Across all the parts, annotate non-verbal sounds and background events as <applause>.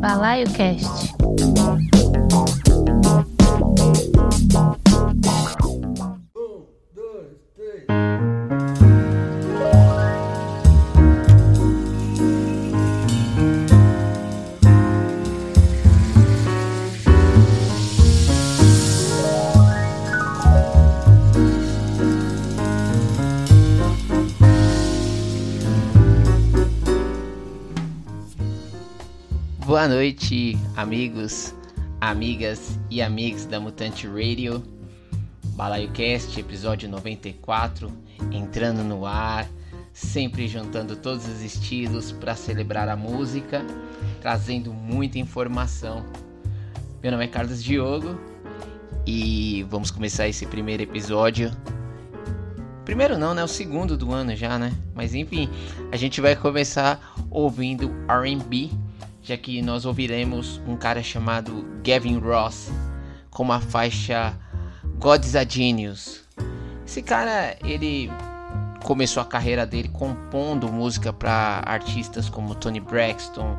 Balaio Boa noite, amigos, amigas e amigos da Mutante Radio. Balaio Cast, episódio 94, entrando no ar, sempre juntando todos os estilos para celebrar a música, trazendo muita informação. Meu nome é Carlos Diogo e vamos começar esse primeiro episódio. Primeiro não, né? O segundo do ano já, né? Mas enfim, a gente vai começar ouvindo R&B já que nós ouviremos um cara chamado Gavin Ross com uma faixa God's a Genius. Esse cara, ele começou a carreira dele compondo música para artistas como Tony Braxton,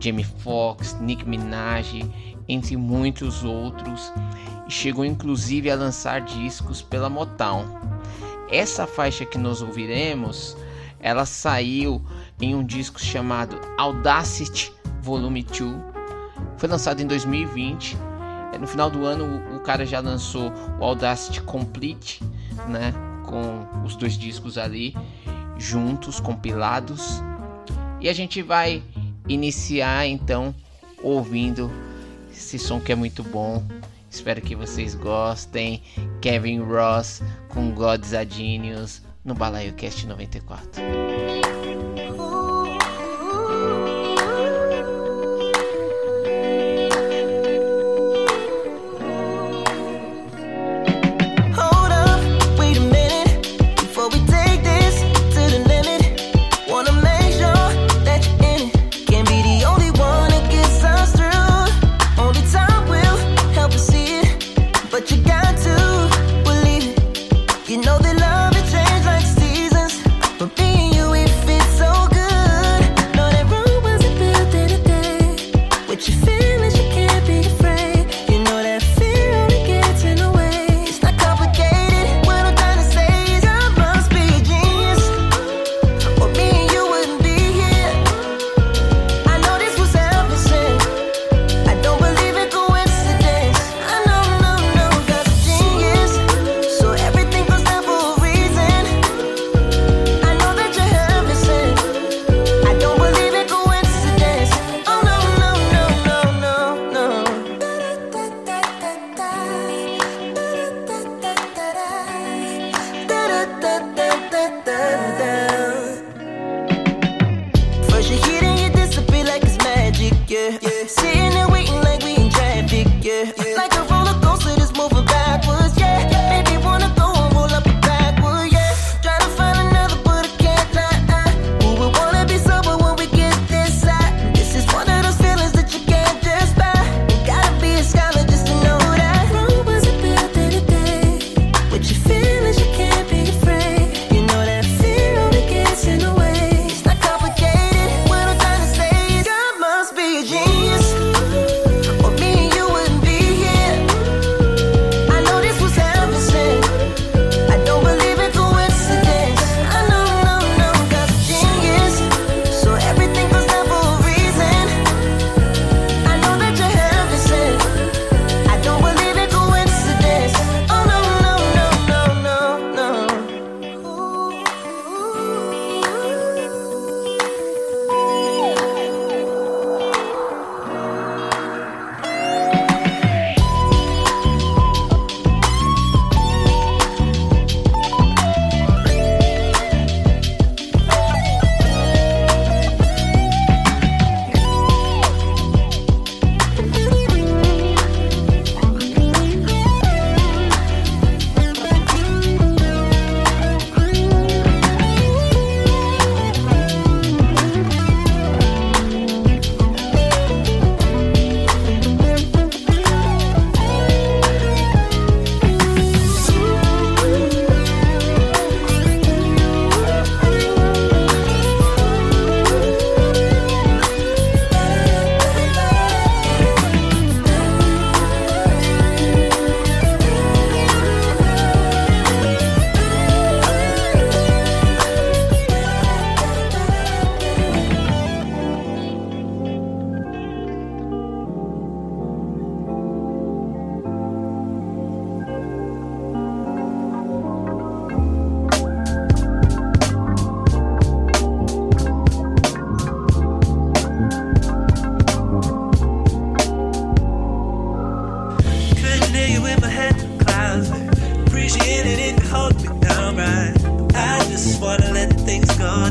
Jamie Foxx, Nick Minaj, entre muitos outros, e chegou inclusive a lançar discos pela Motown. Essa faixa que nós ouviremos, ela saiu em um disco chamado Audacity Volume 2. Foi lançado em 2020. É, no final do ano o, cara já lançou o Audacity Complete, né, com os dois discos ali juntos, compilados. E a gente vai iniciar então ouvindo esse som que é muito bom. Espero que vocês gostem. Kevin Ross com Genius no Balaio Cast 94.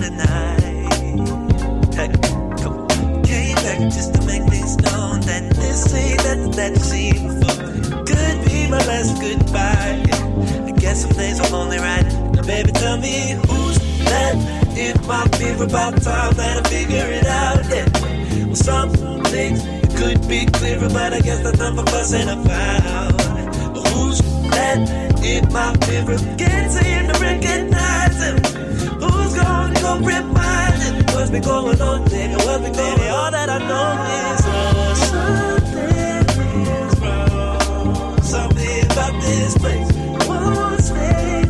tonight. Came back just to make things known that that for. Could be my last goodbye. I guess some things are only right. Now, baby, tell me who's that in my mirror time that I figure it out. Yeah. Well, some things could be clearer, but I guess. Who's that in my mirror? Can't seem to recognize him don't compromise. What's been going on, nigga? What's been going on? All that I know is oh, something is wrong. Something about this place. Won't stay.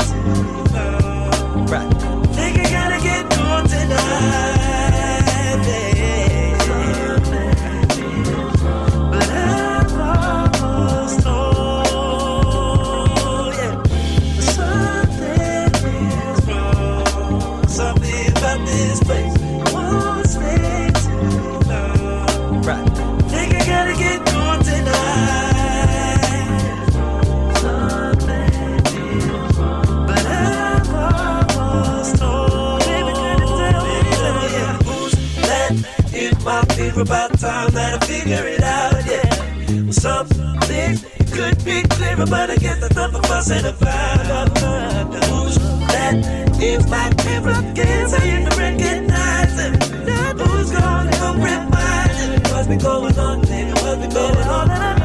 Everybody get the thump of us and a vibe. That is my favorite game. Saying to recognize it. That who's gonna come remind it. What's been going on, nigga? What's been going on?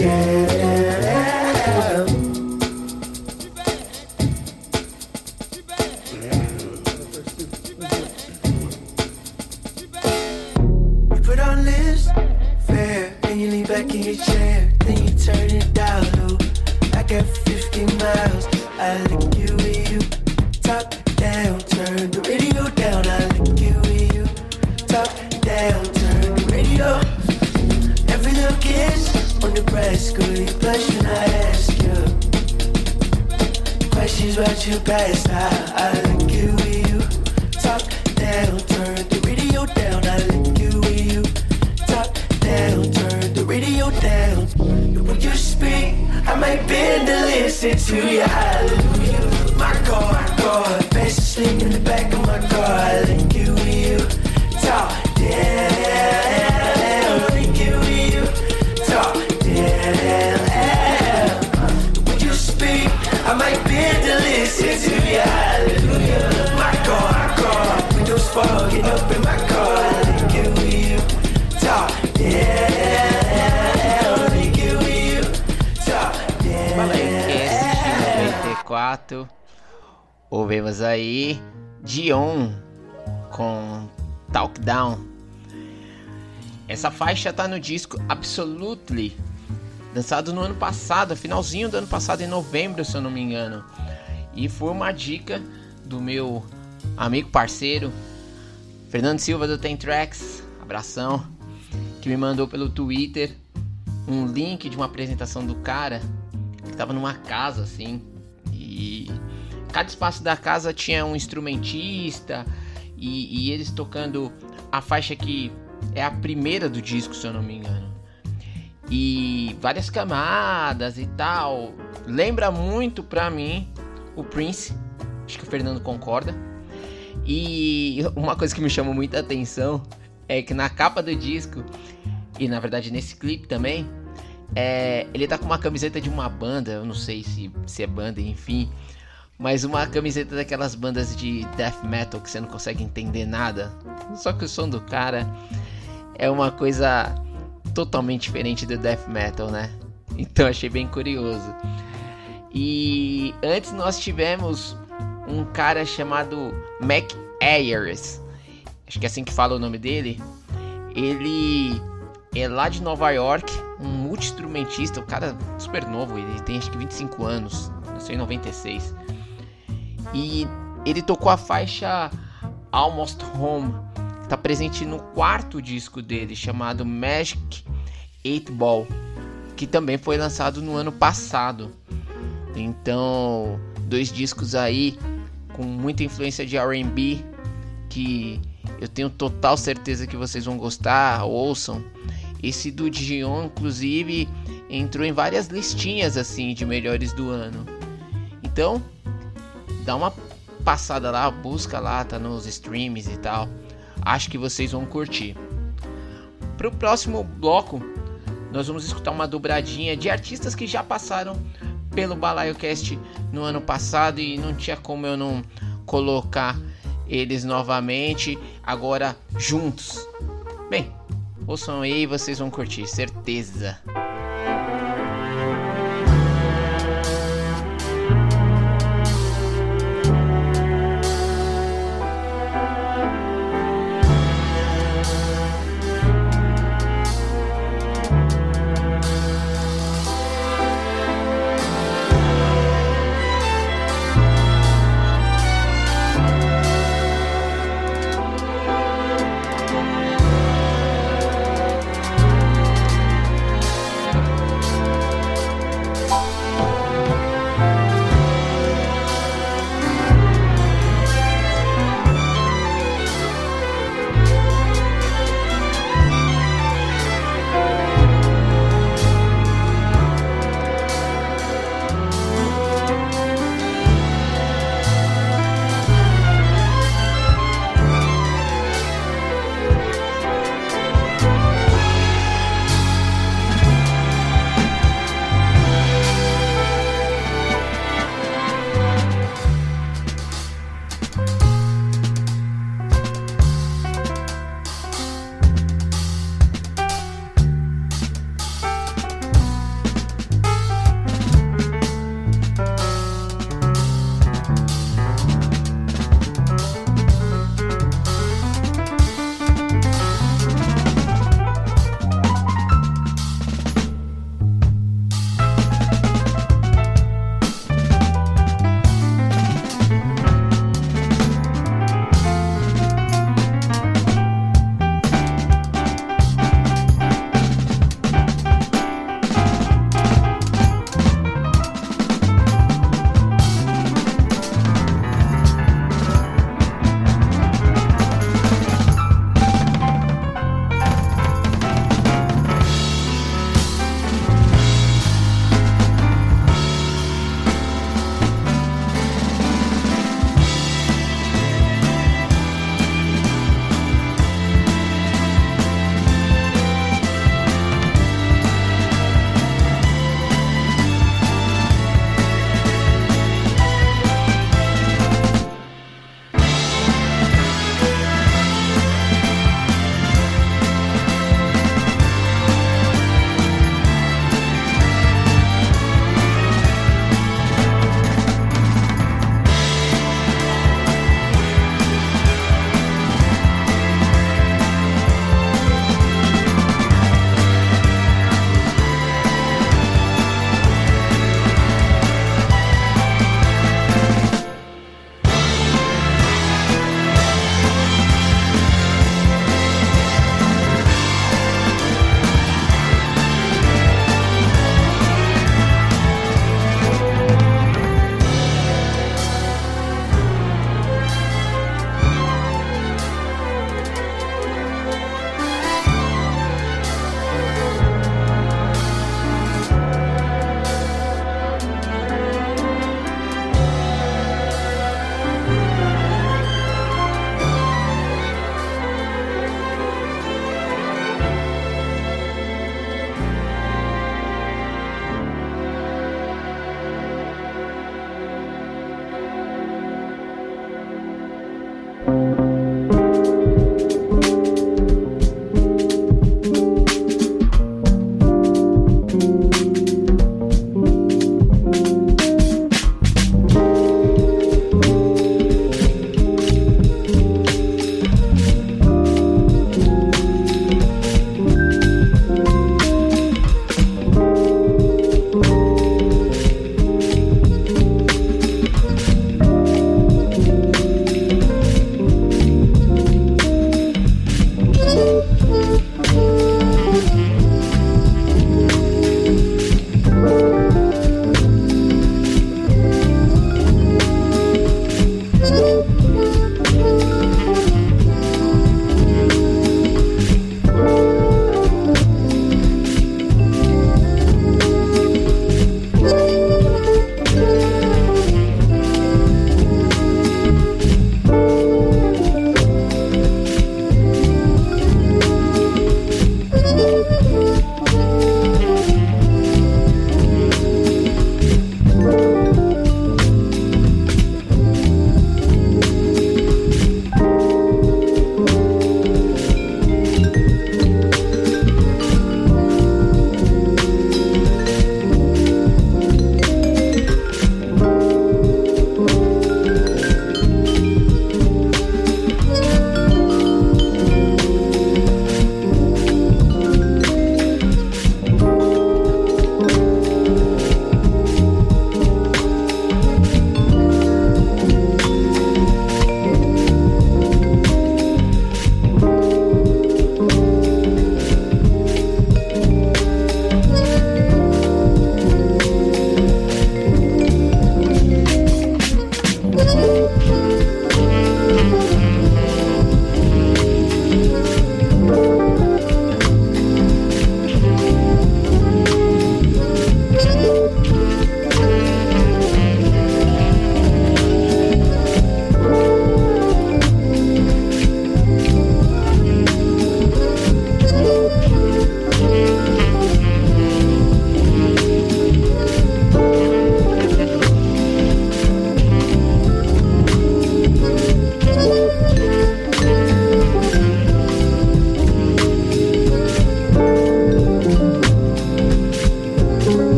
dead. Faixa tá no disco Absolutely, lançado no ano passado, finalzinho do ano passado, em novembro, se eu não me engano. E foi uma dica do meu amigo parceiro Fernando Silva do Ten Tracks, abração, que me mandou pelo Twitter um link de uma apresentação do cara que tava numa casa assim e cada espaço da casa tinha um instrumentista e, e eles tocando a faixa que é a primeira do disco, se eu não me engano. E várias camadas e tal. Lembra muito pra mim o Prince. Acho que o Fernando concorda. E uma coisa que me chamou muita atenção é que na capa do disco, e na verdade nesse clipe também, é, ele tá com uma camiseta de uma banda, eu não sei se, se é banda, enfim. Mas uma camiseta daquelas bandas de death metal que você não consegue entender nada. Só que o som do cara é uma coisa totalmente diferente do death metal, né? Então achei bem curioso. E antes nós tivemos um cara chamado Mac Ayers. Acho que é assim que fala o nome dele. Ele é lá de Nova York, um multi-instrumentista, o cara super novo, ele tem acho que 25 anos, nasceu em 96. E ele tocou a faixa Almost Home, está presente no quarto disco dele, chamado Magic 8 Ball, que também foi lançado no ano passado. Então, dois discos aí com muita influência de R&B que eu tenho total certeza que vocês vão gostar, ouçam. Esse do Dion, inclusive, entrou em várias listinhas assim de melhores do ano. Então, dá uma passada lá, busca lá, tá nos streams e tal. Acho que vocês vão curtir. Pro próximo bloco, nós vamos escutar uma dobradinha de artistas que já passaram pelo BalaioCast no ano passado e não tinha como eu não colocar eles novamente, agora juntos. Bem, ouçam aí, vocês vão curtir, certeza.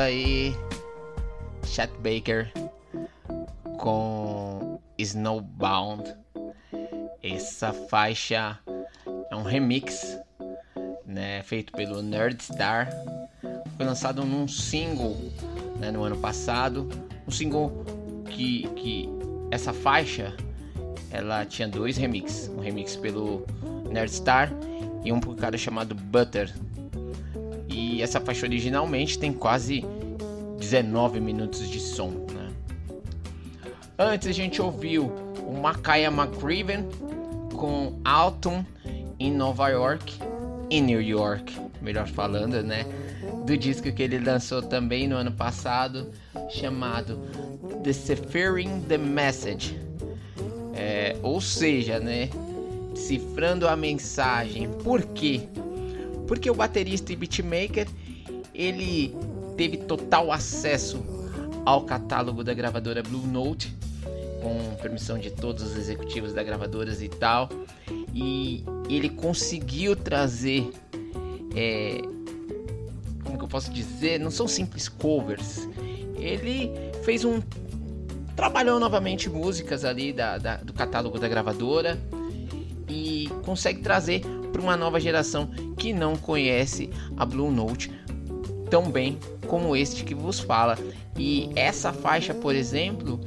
Aí Chet Baker com Snowbound. Essa faixa é um remix, né, feito pelo Nerdstar. Foi lançado num single né, no ano passado, um single que, que essa faixa ela tinha dois remixes, um remix pelo Nerdstar e um por cara chamado Butter. E essa faixa originalmente tem quase 19 minutos de som. Né? Antes a gente ouviu o Makaya McRaven com Autumn em Nova York, em New York, melhor falando, né? Do disco que ele lançou também no ano passado, chamado Deciphering the Message. É, ou seja, né? Cifrando a mensagem. Por quê? Porque o baterista e beatmaker ele teve total acesso ao catálogo da gravadora Blue Note, com permissão de todos os executivos da gravadora e tal, e ele conseguiu trazer, é, como que eu posso dizer, não são simples covers, ele fez um trabalhou novamente músicas ali da, da do catálogo da gravadora e consegue trazer para uma nova geração que não conhece a Blue Note tão bem como este que vos fala. E essa faixa, por exemplo,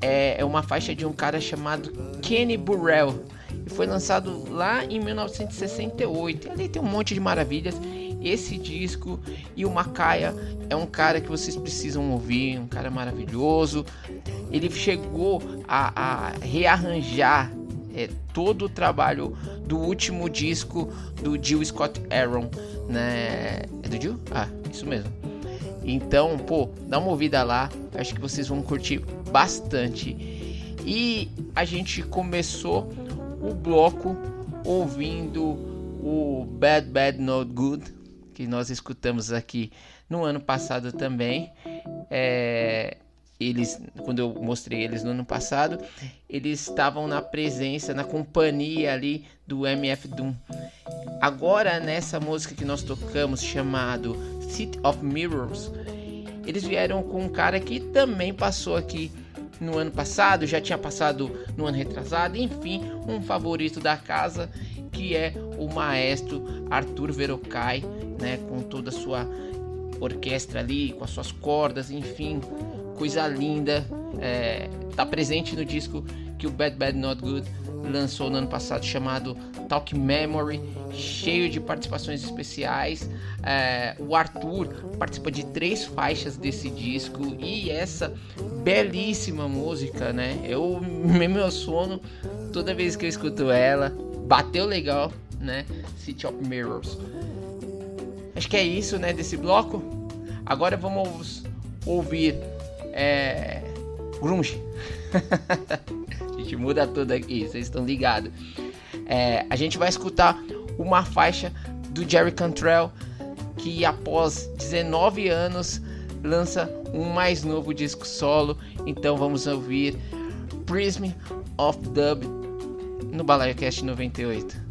é, é uma faixa de um cara chamado Kenny Burrell. E foi lançado lá em 1968. E ali tem um monte de maravilhas. Esse disco e o Macaia é um cara que vocês precisam ouvir, um cara maravilhoso. Ele chegou a, a rearranjar é, todo o trabalho do último disco do Jill Scott Aaron, né? É do Jill? Ah, isso mesmo. Então, pô, dá uma ouvida lá, acho que vocês vão curtir bastante. E a gente começou o bloco ouvindo o Bad Bad Not Good, que nós escutamos aqui no ano passado também. É, eles, quando eu mostrei eles no ano passado, eles estavam na presença, na companhia ali do MF Doom. Agora nessa música que nós tocamos chamado City of Mirrors, eles vieram com um cara que também passou aqui no ano passado, já tinha passado no ano retrasado, enfim, um favorito da casa que é o maestro Arthur Verocai, né, com toda a sua orquestra ali, com as suas cordas, enfim, coisa linda. É, tá presente no disco que o Bad Bad Not Good lançou no ano passado, chamado Talk Memory, cheio de participações especiais. É, o Arthur participa de três faixas desse disco e essa belíssima música, né? Eu <laughs> me emociono toda vez que eu escuto ela. Bateu legal, né? City of Mirrors. Acho que é isso, né? Desse bloco. Agora vamos ouvir é, grunge. <laughs> a gente muda tudo aqui, vocês estão ligados. É, a gente vai escutar uma faixa do Jerry Cantrell que após 19 anos lança um mais novo disco solo. Então vamos ouvir Prism of Dub no Balaio Cast 98.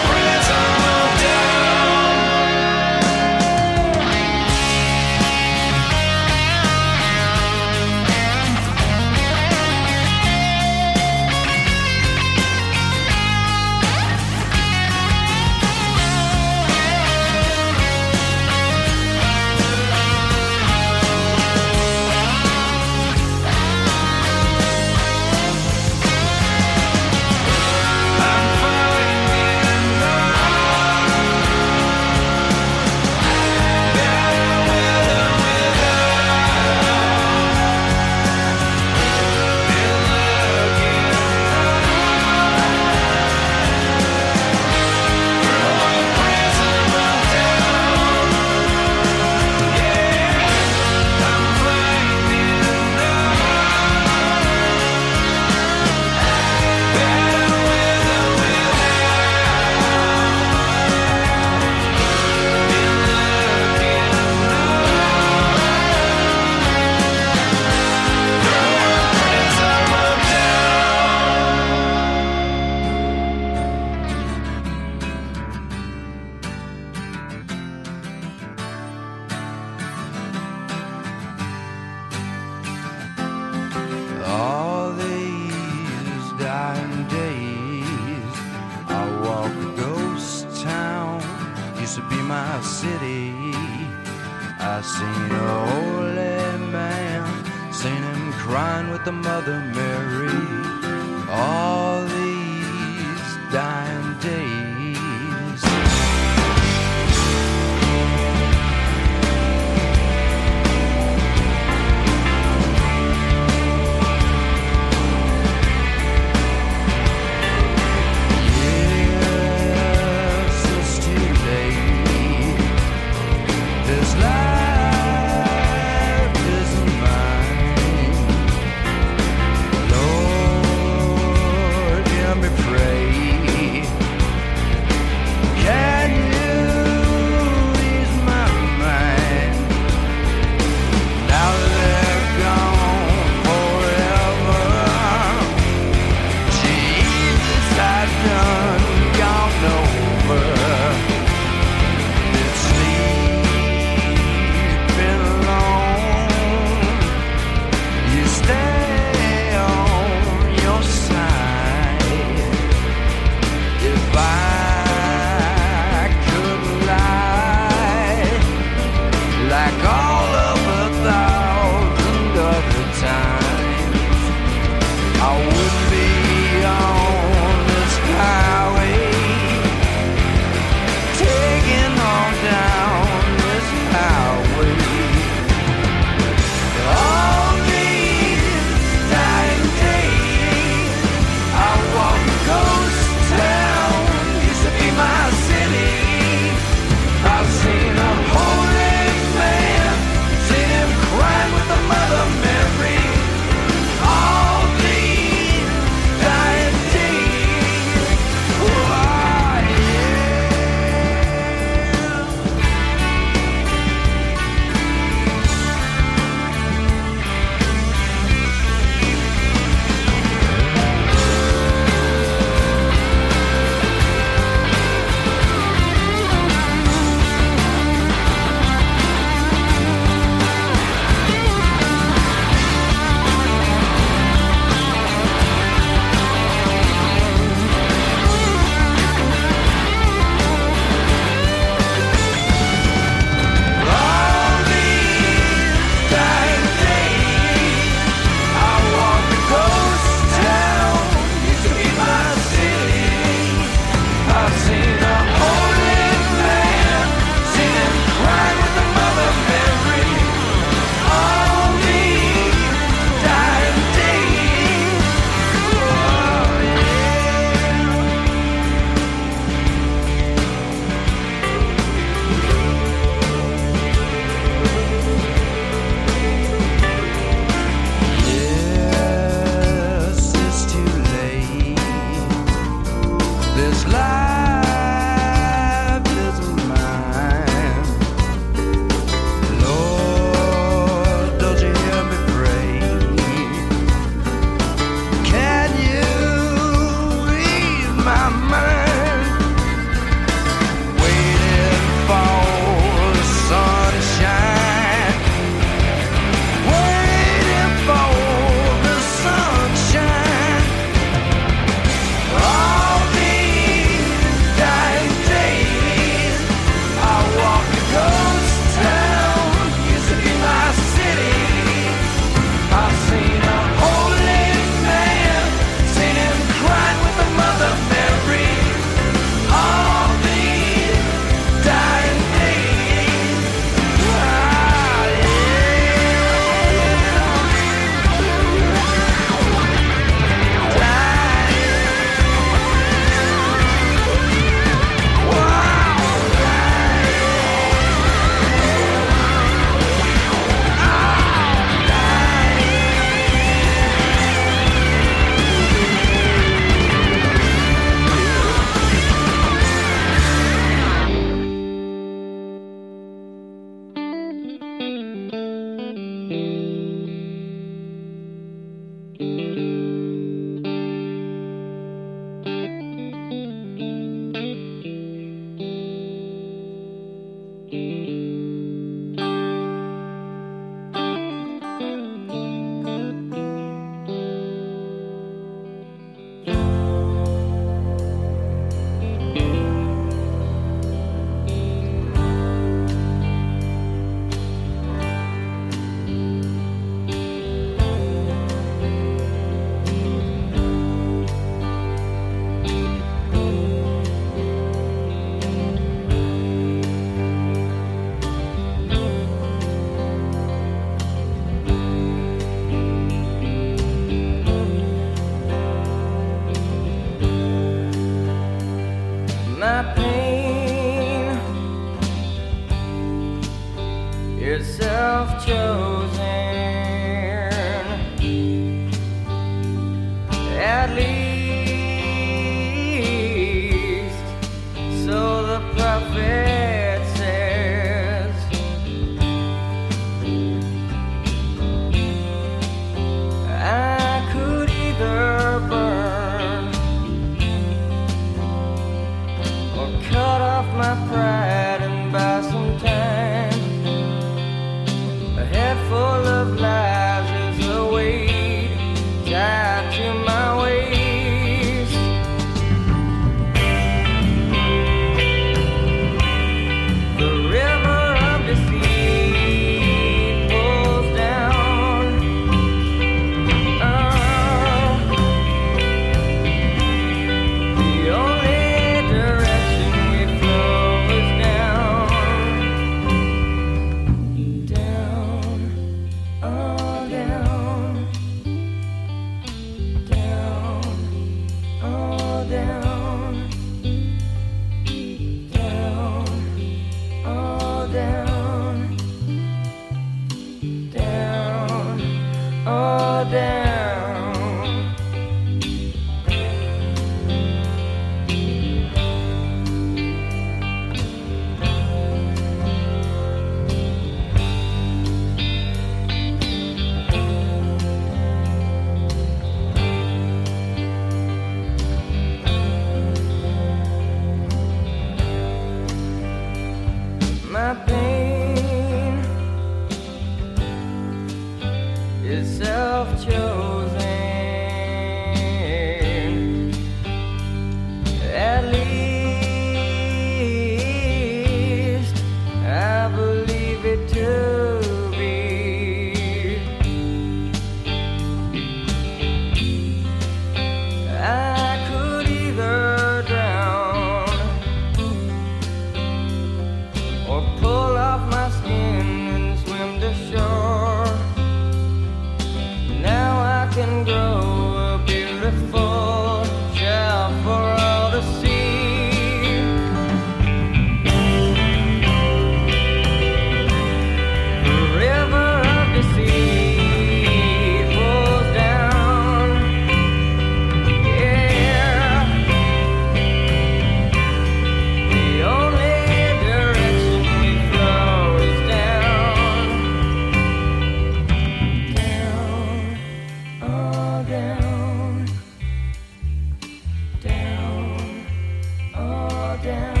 Down,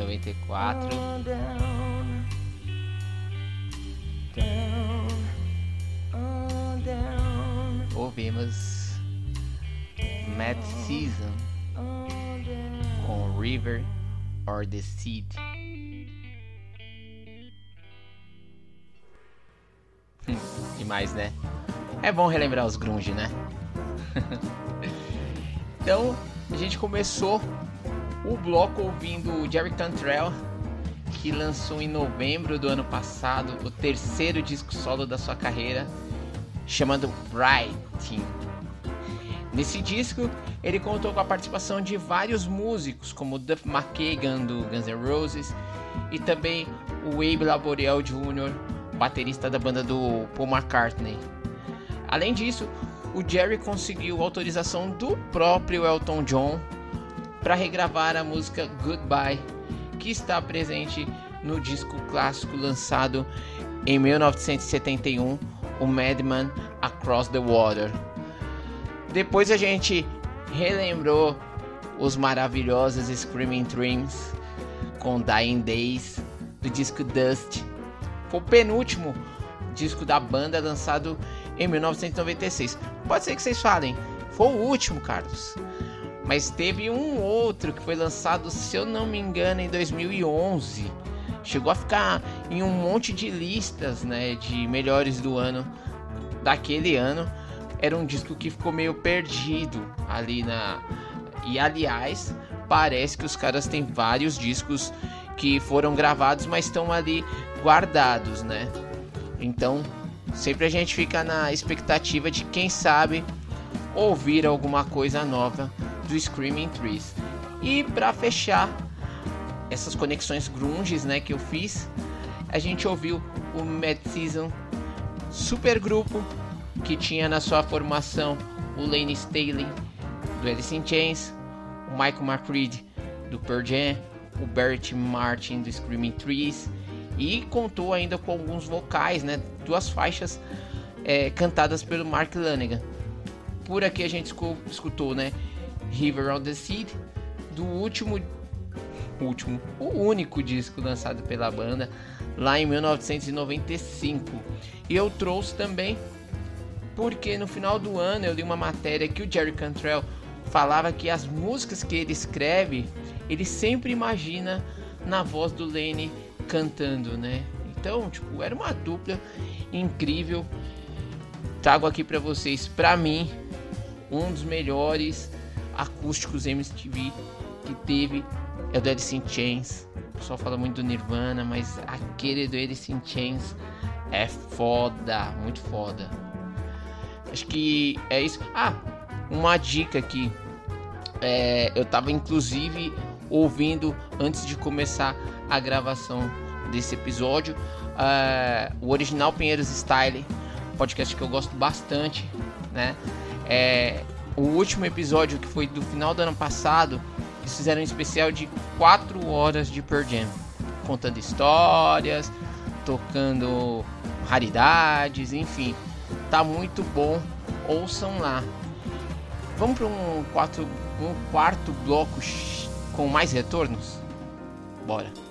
94. Oh, down, down, oh, down, Ouvimos Mad Season com River or the Seed. Demais, né? É bom relembrar os grunge, né? <laughs> então, a gente começou o bloco ouvindo o Jerry Cantrell, que lançou em novembro do ano passado o terceiro disco solo da sua carreira, chamado Writing. Nesse disco, ele contou com a participação de vários músicos, como Duff McKagan do Guns N' Roses e também o Abe Laboriel Jr., baterista da banda do Paul McCartney. Além disso, o Jerry conseguiu autorização do próprio Elton John para regravar a música Goodbye, que está presente no disco clássico lançado em 1971, o Madman Across the Water. Depois a gente relembrou os maravilhosos Screaming Dreams com Dying Days do disco Dust foi o penúltimo disco da banda lançado em 1996. Pode ser que vocês falem, foi o último, Carlos. Mas teve um outro que foi lançado, se eu não me engano, em 2011. Chegou a ficar em um monte de listas, né, de melhores do ano daquele ano. Era um disco que ficou meio perdido ali na e aliás, parece que os caras têm vários discos que foram gravados, mas estão ali guardados, né? Então, sempre a gente fica na expectativa de quem sabe ouvir alguma coisa nova do Screaming Trees. E para fechar essas conexões grunges, né, que eu fiz, a gente ouviu o Mad Season supergrupo que tinha na sua formação o Lane Staley do Alice in Chains, o Michael McCready do Pearl Jam, o Barrett Martin do Screaming Trees e contou ainda com alguns vocais, né, duas faixas é, cantadas pelo Mark Lanegan. Por aqui a gente escutou, né, River on the Seed do último último, o único disco lançado pela banda lá em 1995. E eu trouxe também porque no final do ano eu li uma matéria que o Jerry Cantrell falava que as músicas que ele escreve, ele sempre imagina na voz do Lenny cantando, né? Então, tipo, era uma dupla incrível. Trago aqui para vocês, para mim, um dos melhores acústicos MTV que teve é o do Alice in Chains. O pessoal fala muito do Nirvana, mas aquele do Alice in Chains é foda, muito foda. Acho que é isso. Ah, uma dica aqui. É, eu tava inclusive ouvindo antes de começar a gravação desse episódio uh, o original Pinheiros Style, podcast que eu gosto bastante, né? É, o último episódio que foi do final do ano passado, eles fizeram um especial de 4 horas de Per Jam, contando histórias, tocando raridades, enfim, tá muito bom. Ouçam lá. Vamos para um, um quarto bloco com mais retornos? Bora!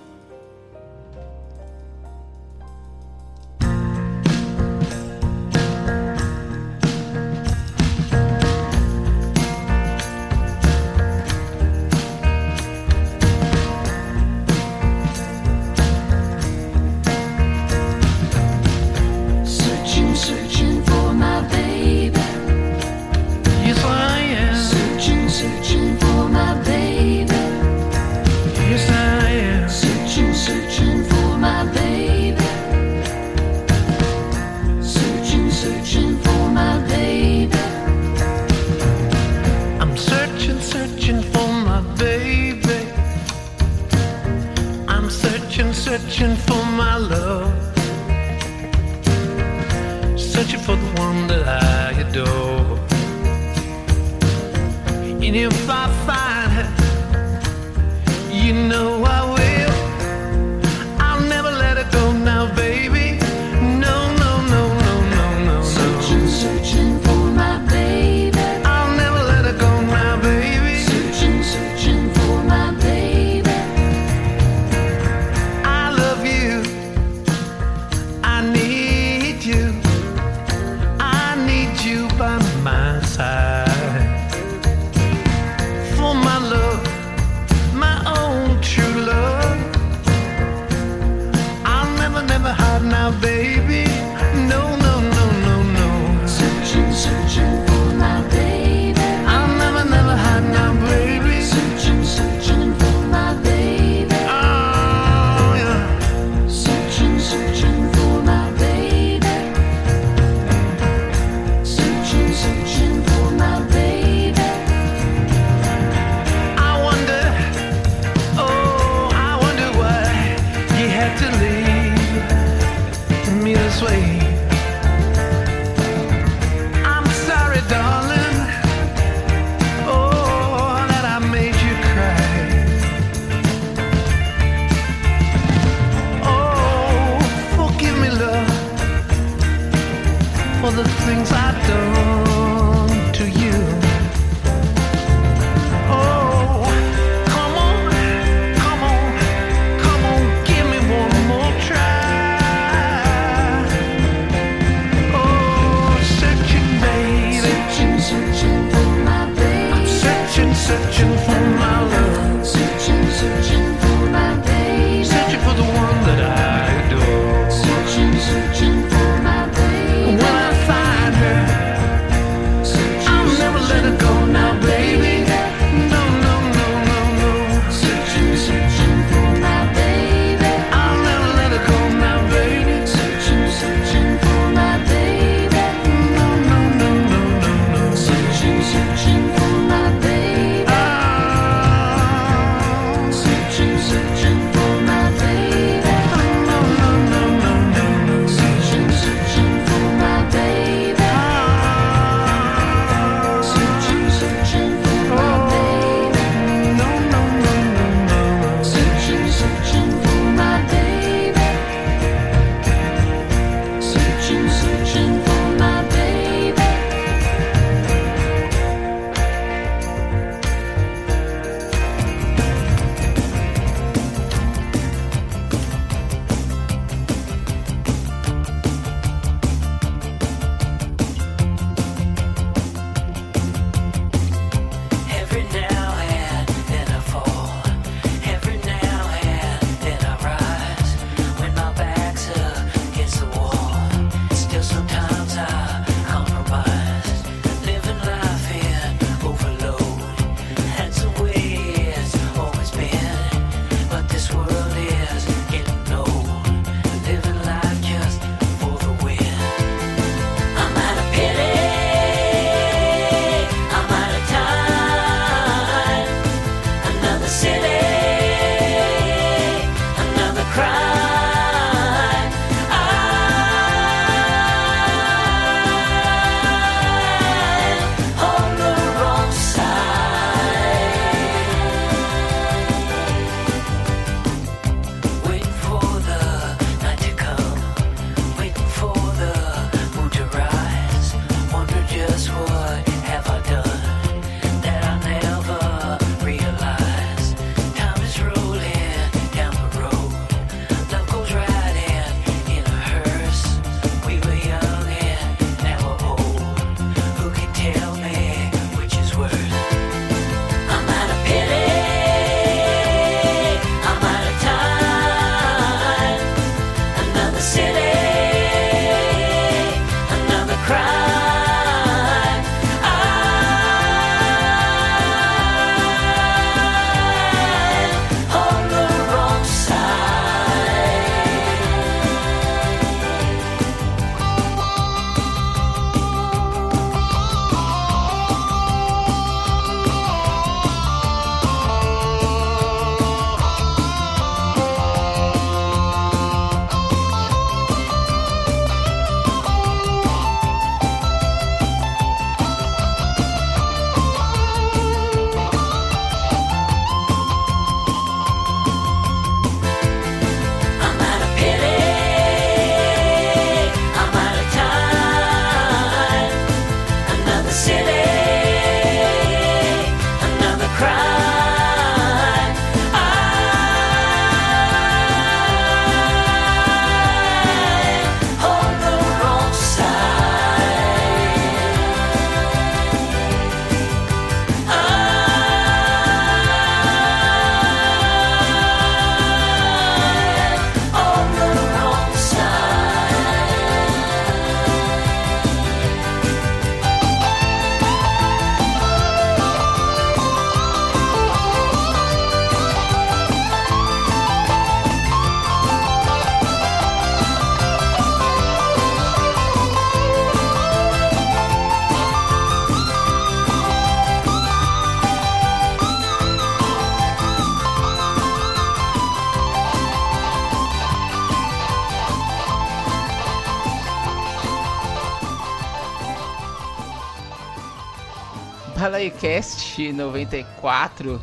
Cast 94,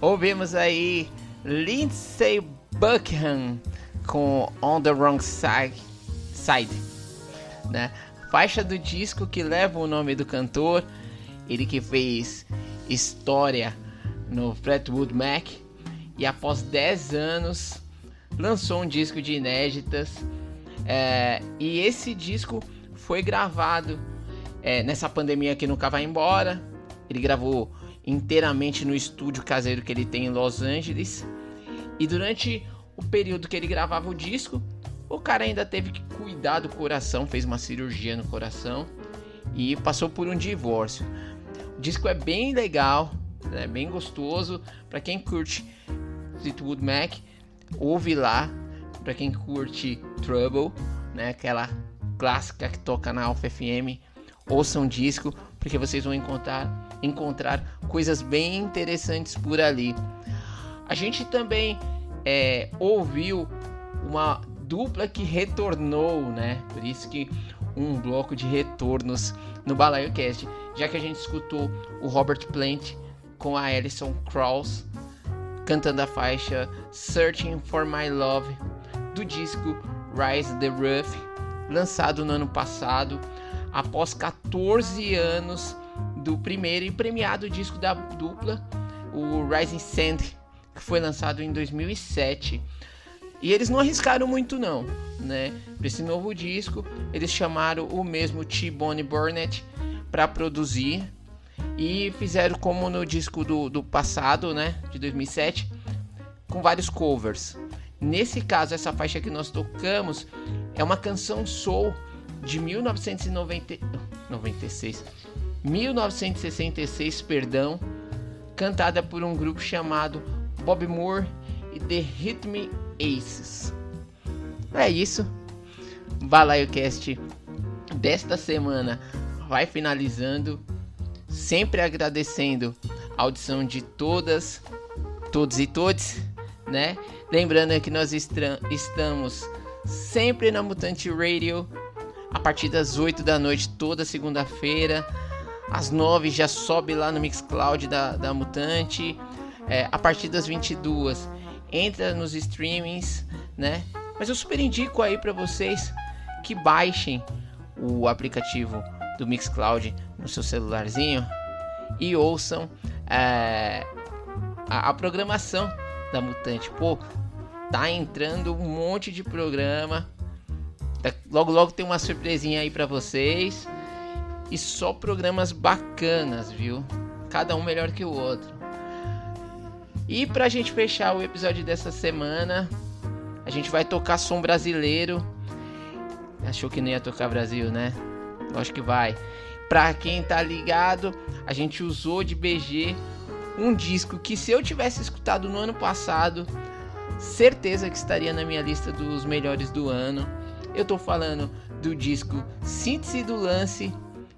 ouvimos aí Lindsay Buckingham com On the Wrong Side, Side né? Faixa do disco que leva o nome do cantor, ele que fez história no Fleetwood Mac e após 10 anos lançou um disco de inéditas é, e esse disco foi gravado é, nessa pandemia que nunca vai embora. Ele gravou inteiramente no estúdio caseiro que ele tem em Los Angeles. E durante o período que ele gravava o disco, o cara ainda teve que cuidar do coração, fez uma cirurgia no coração e passou por um divórcio. O disco é bem legal, é bem gostoso para quem curte Fleetwood Mac, ouve lá. Para quem curte Trouble, né, aquela clássica que toca na Alpha FM, ouçam disco, porque vocês vão encontrar, encontrar coisas bem interessantes por ali. A gente também é, ouviu uma dupla que retornou, né? Por isso que um bloco de retornos no Balaio Cast, já que a gente escutou o Robert Plant com a Alison Krauss cantando a faixa Searching for My Love do disco Rise the Roof, lançado no ano passado após 14 anos do primeiro e premiado disco da dupla, o Rising Sand, que foi lançado em 2007. E eles não arriscaram muito não, né? Para esse novo disco, eles chamaram o mesmo T-Bone Burnett para produzir e fizeram como no disco do, do passado, né, de 2007, com vários covers. Nesse caso, essa faixa que nós tocamos é uma canção soul de 1996, 1966, perdão, cantada por um grupo chamado Bob Moore e The Rhythm Aces. É isso. Balaio Cast desta semana vai finalizando, sempre agradecendo a audição de todas, todos e todes, né? Lembrando que nós estamos sempre na Mutante Radio a partir das 8 da noite, toda segunda-feira. Às 9 já sobe lá no Mixcloud da, da Mutante. É, a partir das 22 entra nos streamings, né? Mas eu super indico aí para vocês que baixem o aplicativo do Mixcloud no seu celularzinho e ouçam é, a, a programação da Mutante. Pô, tá entrando um monte de programa logo logo tem uma surpresinha aí para vocês. E só programas bacanas, viu? Cada um melhor que o outro. E pra gente fechar o episódio dessa semana, a gente vai tocar som brasileiro. Achou que não ia tocar Brasil, né? Acho que vai. Pra quem tá ligado, a gente usou de BG um disco que se eu tivesse escutado no ano passado, certeza que estaria na minha lista dos melhores do ano eu tô falando do disco Síntese do Lance,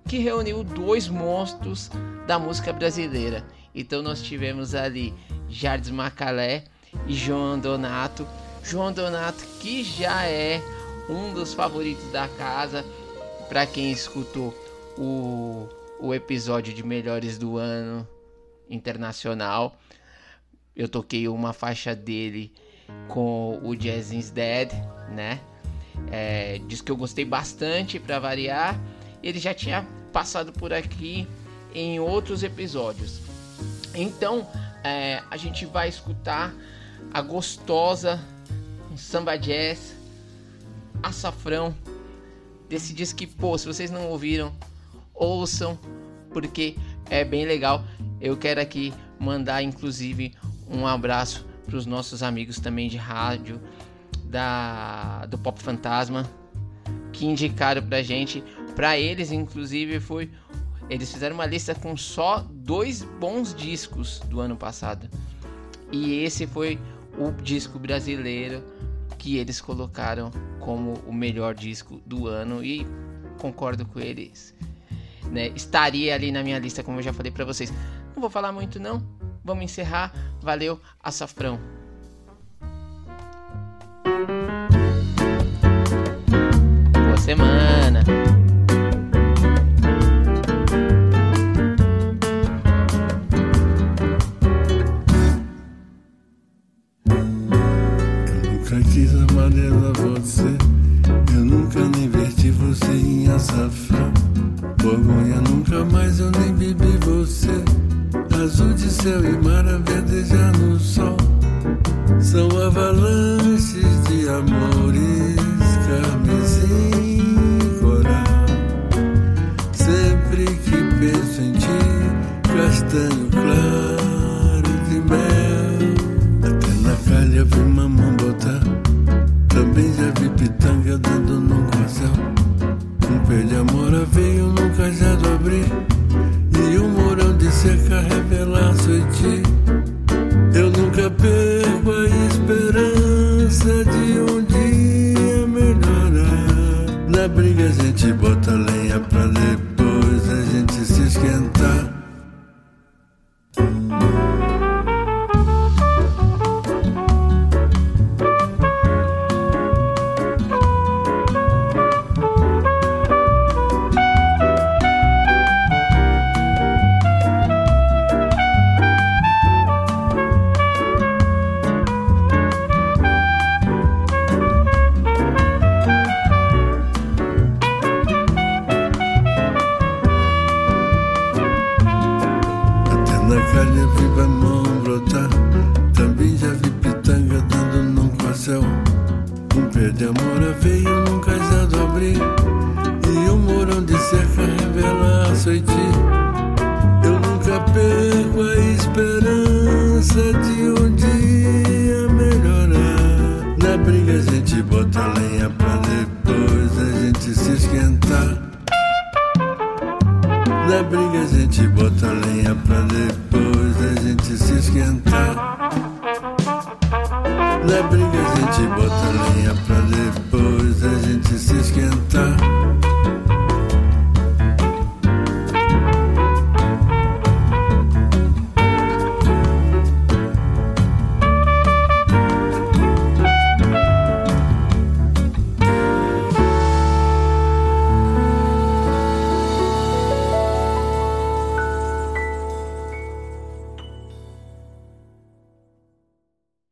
que reuniu dois monstros da música brasileira. Então nós tivemos ali Jardim Macalé e João Donato. João Donato que já é um dos favoritos da casa para quem escutou o, o episódio de melhores do ano internacional. Eu toquei uma faixa dele com o Jazz is Dead, né? É, diz que eu gostei bastante para variar. Ele já tinha passado por aqui em outros episódios. Então é, a gente vai escutar a gostosa samba jazz, açafrão desse disco que pô, se vocês não ouviram, ouçam porque é bem legal. Eu quero aqui mandar inclusive um abraço para os nossos amigos também de rádio da do Pop Fantasma que indicaram pra gente. Pra eles, inclusive, foi. Eles fizeram uma lista com só dois bons discos do ano passado. E esse foi o disco brasileiro que eles colocaram como o melhor disco do ano. E concordo com eles. Né? Estaria ali na minha lista, como eu já falei para vocês. Não vou falar muito, não. Vamos encerrar. Valeu, açafrão. Boa semana. Eu nunca quis amarela você. Eu nunca nem verti você em açafrão. Borgonha nunca mais eu nem bebi você. Azul de céu e mar a verdejar no sol. São avalanches de amores Carmesim coral Sempre que penso em ti Castanho claro de mel. Até na calha vi mamão botar Também já vi pitanga dando num casal Um pé de amora veio num cajado abrir seca revelar sua de